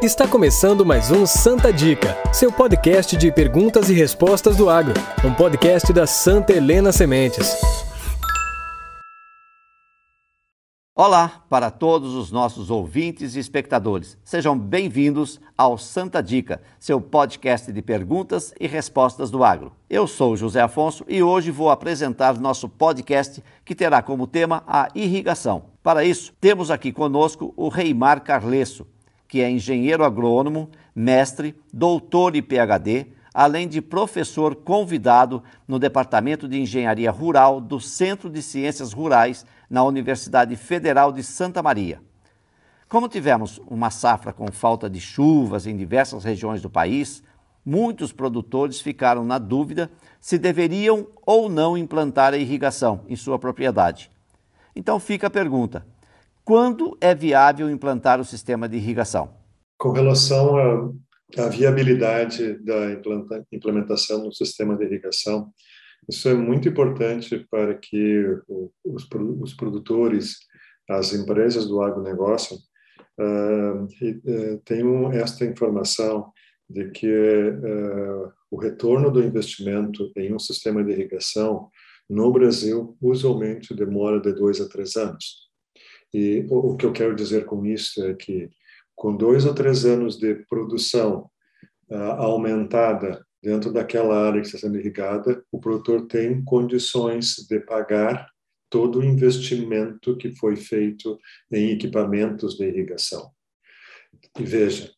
Está começando mais um Santa Dica, seu podcast de perguntas e respostas do agro, um podcast da Santa Helena Sementes. Olá para todos os nossos ouvintes e espectadores. Sejam bem-vindos ao Santa Dica, seu podcast de perguntas e respostas do agro. Eu sou José Afonso e hoje vou apresentar nosso podcast que terá como tema a irrigação. Para isso, temos aqui conosco o Reimar Carlesso, que é engenheiro agrônomo, mestre, doutor e PhD, além de professor convidado no Departamento de Engenharia Rural do Centro de Ciências Rurais na Universidade Federal de Santa Maria. Como tivemos uma safra com falta de chuvas em diversas regiões do país, muitos produtores ficaram na dúvida se deveriam ou não implantar a irrigação em sua propriedade. Então fica a pergunta: quando é viável implantar o sistema de irrigação? Com relação à, viabilidade da implementação do sistema de irrigação, isso é muito importante para que os, os produtores, as empresas do agronegócio, uh, tenham esta informação de que uh, o retorno do investimento em um sistema de irrigação no Brasil usualmente demora de dois a três anos. E o, que eu quero dizer com isso é que, com dois ou três anos de produção uh, aumentada dentro daquela área que está sendo irrigada, o produtor tem condições de pagar todo o investimento que foi feito em equipamentos de irrigação. E veja,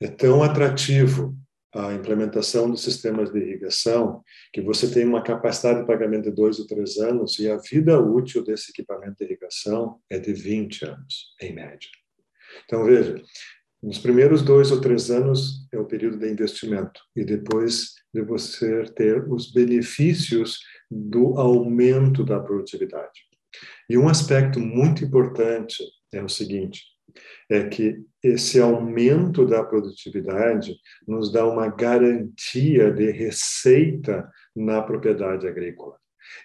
é tão atrativo a implementação de sistemas de irrigação, que você tem uma capacidade de pagamento de dois ou três anos e a vida útil desse equipamento de irrigação é de 20 anos, em média. Então, veja, nos primeiros dois ou três anos é o período de investimento e depois de você ter os benefícios do aumento da produtividade. E um aspecto muito importante é o seguinte: é que esse aumento da produtividade nos dá uma garantia de receita na propriedade agrícola.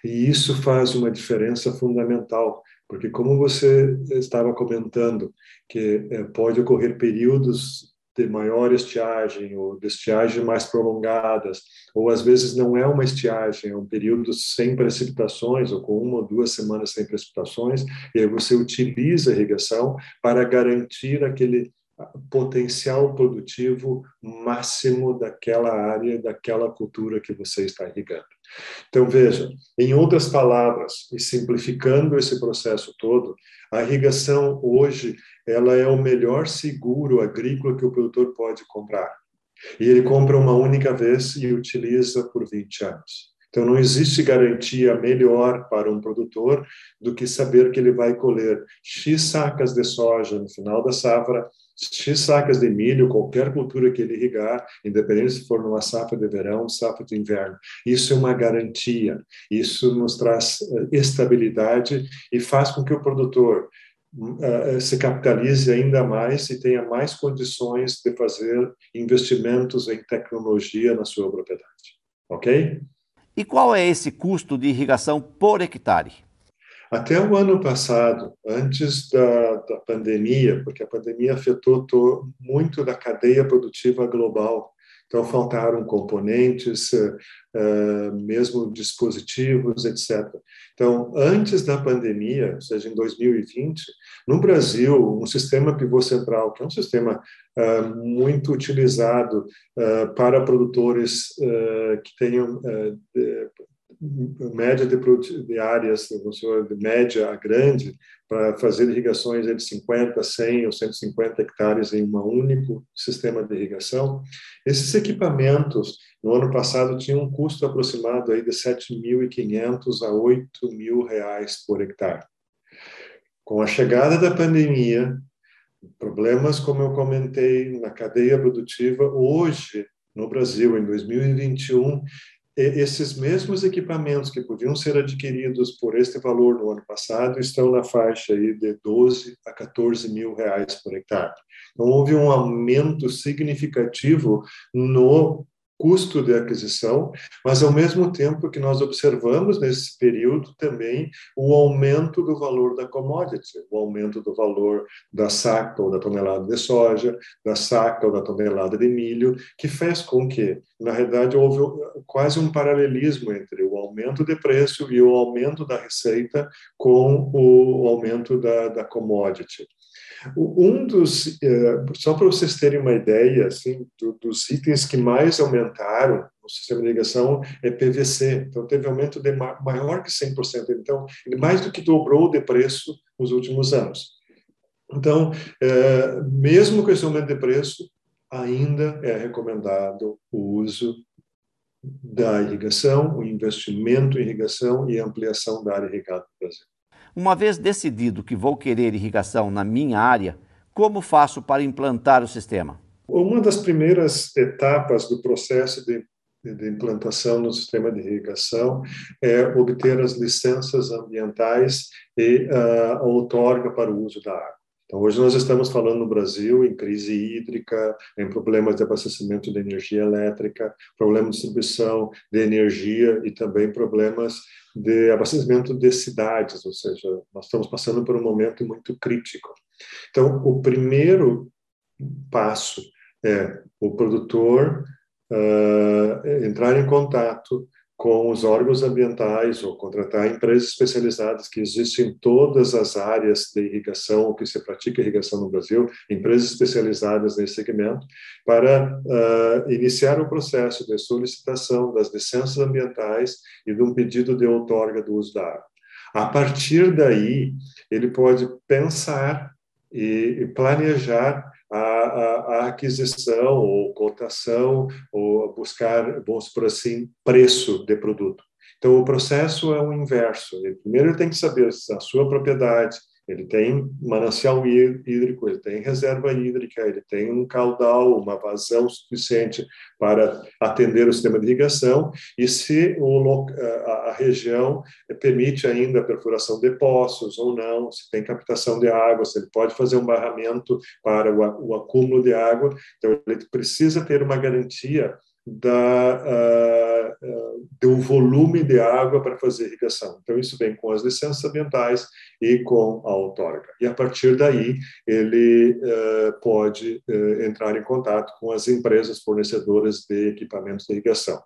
E isso faz uma diferença fundamental, porque como você estava comentando, que eh, pode ocorrer períodos de maior estiagem ou de estiagem mais prolongadas, ou às vezes não é uma estiagem, é um período sem precipitações, ou com uma ou duas semanas sem precipitações, e aí você utiliza a irrigação para garantir aquele potencial produtivo máximo daquela área, daquela cultura que você está irrigando. Então, veja, em outras palavras, e simplificando esse processo todo, a irrigação hoje ela é o melhor seguro agrícola que o produtor pode comprar. E ele compra uma única vez e utiliza por 20 anos. Então, não existe garantia melhor para um produtor do que saber que ele vai colher X sacas de soja no final da safra, X sacas de milho, qualquer cultura que ele irrigar, independente se for numa safra de verão, safra de inverno. Isso é uma garantia, isso nos traz eh, estabilidade e faz com que o produtor uh, se capitalize ainda mais e tenha mais condições de fazer investimentos em tecnologia na sua propriedade. Ok? E qual é esse custo de irrigação por hectare? Até o ano passado, antes da, da pandemia, porque a pandemia afetou to, muito da cadeia produtiva global, então faltaram componentes, uh, mesmo dispositivos, etc. Então, antes da pandemia, ou seja, em 2020, no Brasil, um sistema pivô central, que é um sistema uh, muito utilizado para produtores que tenham média de, de áreas, de média a grande, para fazer irrigações de 50, 100 ou 150 hectares em um único sistema de irrigação. Esses equipamentos, no ano passado, tinham um custo aproximado aí de 7.500 a 8.000 reais por hectare. Com a chegada da pandemia, problemas, como eu comentei, na cadeia produtiva, hoje, no Brasil, em 2021, esses mesmos equipamentos que podiam ser adquiridos por este valor no ano passado estão na faixa aí de 12 a 14 mil reais por hectare. Então, houve um aumento significativo no custo de aquisição, mas ao mesmo tempo que nós observamos nesse período também o aumento do valor da commodity, o aumento do valor da saca ou da tonelada de soja, da saca ou da tonelada de milho, que fez com que, na realidade, houve quase um paralelismo entre o aumento de preço e o aumento da receita com o aumento da, da commodity. Um dos, é, só para vocês terem uma ideia, assim, dos itens que mais aumentaram no sistema de irrigação é PVC. Então, teve aumento de maior que 100%. Então, ele mais do que dobrou de preço nos últimos anos. Então, é, mesmo com esse aumento de preço, ainda é recomendado o uso da irrigação, o investimento em irrigação e ampliação da área irrigada no Brasil. Uma vez decidido que vou querer irrigação na minha área, como faço para implantar o sistema? Uma das primeiras etapas do processo de, de implantação no sistema de irrigação é obter as licenças ambientais e uh, a outorga para o uso da água. Então, hoje nós estamos falando no Brasil em crise hídrica, em problemas de abastecimento de energia elétrica, problemas de distribuição de energia e também problemas de abastecimento de cidades, ou seja, nós estamos passando por um momento muito crítico. Então, o primeiro passo é o produtor uh, entrar em contato com os órgãos ambientais ou contratar empresas especializadas que existem em todas as áreas de irrigação, que se pratica irrigação no Brasil, empresas especializadas nesse segmento, para uh, iniciar o processo de solicitação das licenças ambientais e de um pedido de outorga do uso da água. A partir daí, ele pode pensar e planejar a, a, a, aquisição ou cotação ou buscar, vamos por assim, preço de produto. Então, o processo é o inverso. Primeiro, ele tem que saber a sua propriedade, ele tem manancial hídrico, ele tem reserva hídrica, ele tem um caudal, uma vazão suficiente para atender o sistema de irrigação, e se o, a, a região permite ainda a perfuração de poços ou não, se tem captação de água, se ele pode fazer um barramento para o, o acúmulo de água, então ele precisa ter uma garantia da, uh, uh, do volume de água para fazer irrigação. Então, isso vem com as licenças ambientais e com a outorga. E, a partir daí, ele uh, pode entrar em contato com as empresas fornecedoras de equipamentos de irrigação.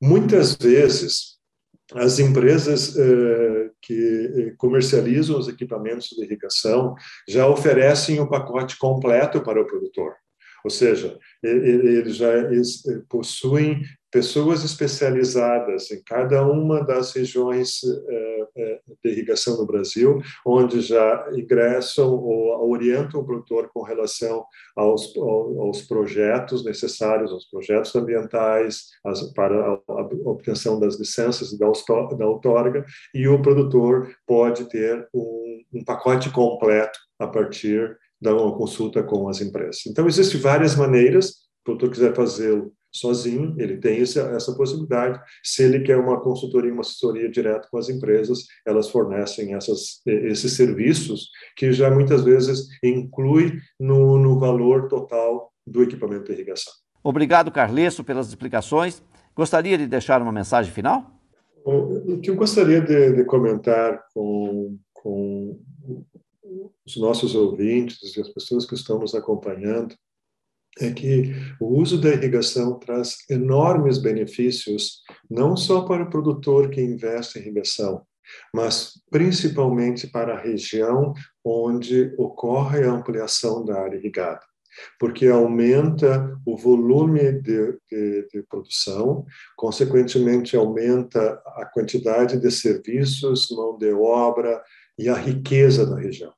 Muitas vezes, as empresas que comercializam os equipamentos de irrigação já oferecem o pacote completo para o produtor. Ou seja, eles já eh, possuem pessoas especializadas em cada uma das regiões eh, eh, de irrigação no Brasil, onde já ingressam ou orientam o produtor com relação aos, aos projetos necessários, aos projetos ambientais, para a obtenção das licenças e da outorga, e o produtor pode ter um, um pacote completo a partir dar uma consulta com as empresas. Então, existem várias maneiras, se o produtor quiser fazê-lo sozinho, ele tem essa, essa possibilidade. Se ele quer uma consultoria, uma assessoria direto com as empresas, elas fornecem essas, esses serviços que já muitas vezes inclui no, no valor total do equipamento de irrigação. Obrigado, Carlesso, pelas explicações. Gostaria de deixar uma mensagem final? O que eu gostaria de, de comentar com, com os nossos ouvintes e as pessoas que estão nos acompanhando é que o uso da irrigação traz enormes benefícios, não só para o produtor que investe em irrigação, mas principalmente para a região onde ocorre a ampliação da área irrigada, porque aumenta o volume de, de, de produção, consequentemente aumenta a quantidade de serviços, mão de obra e a riqueza da região.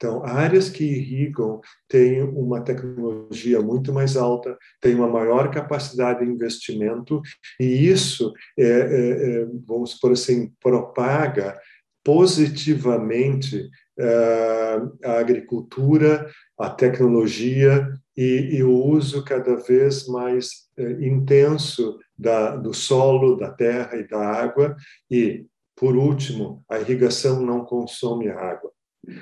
Então, áreas que irrigam têm uma tecnologia muito mais alta, têm uma maior capacidade de investimento, e isso, é, é, é, vamos por assim, propaga positivamente é, a agricultura, a tecnologia e, e, o uso cada vez mais é, intenso da, do solo, da terra e da água. E, por último, a irrigação não consome água.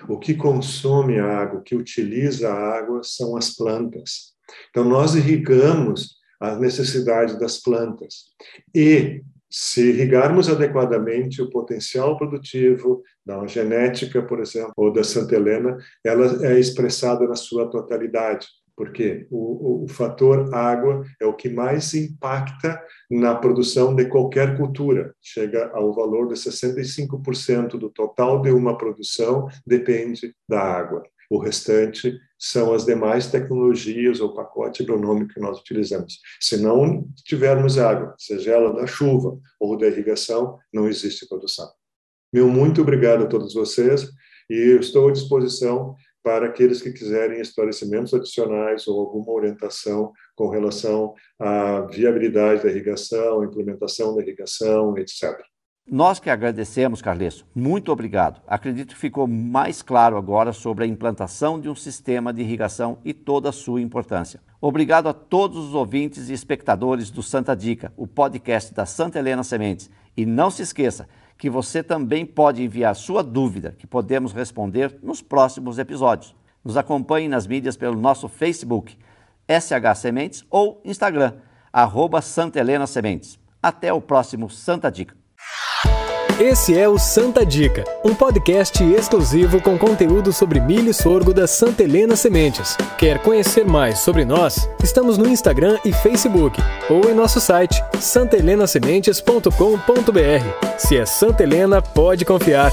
O que consome a água, o que utiliza a água são as plantas. Então, nós irrigamos a necessidade das plantas. E se irrigarmos adequadamente o potencial produtivo da genética, por exemplo, ou da Santa Helena, ela é expressada na sua totalidade porque o, o, fator água é o que mais impacta na produção de qualquer cultura. Chega ao valor de 65% do total de uma produção depende da água. O restante são as demais tecnologias ou pacote agronômico que nós utilizamos. Se não tivermos água, seja ela da chuva ou da irrigação, não existe produção. Meu muito obrigado a todos vocês e estou à disposição para aqueles que quiserem esclarecimentos adicionais ou alguma orientação com relação à viabilidade da irrigação, implementação da irrigação, etc. Nós que agradecemos, Carlesso. Muito obrigado. Acredito que ficou mais claro agora sobre a implantação de um sistema de irrigação e toda a sua importância. Obrigado a todos os ouvintes e espectadores do Santa Dica, o podcast da Santa Helena Sementes. E não se esqueça, que você também pode enviar sua dúvida, que podemos responder nos próximos episódios. Nos acompanhe nas mídias pelo nosso Facebook, SH Sementes, ou Instagram, arroba Santa Helena Sementes. Até o próximo Santa Dica. Esse é o Santa Dica, um podcast exclusivo com conteúdo sobre milho e sorgo da Santa Helena Sementes. Quer conhecer mais sobre nós? Estamos no Instagram e Facebook ou em nosso site santelenasementes.com.br. Se é Santa Helena, pode confiar.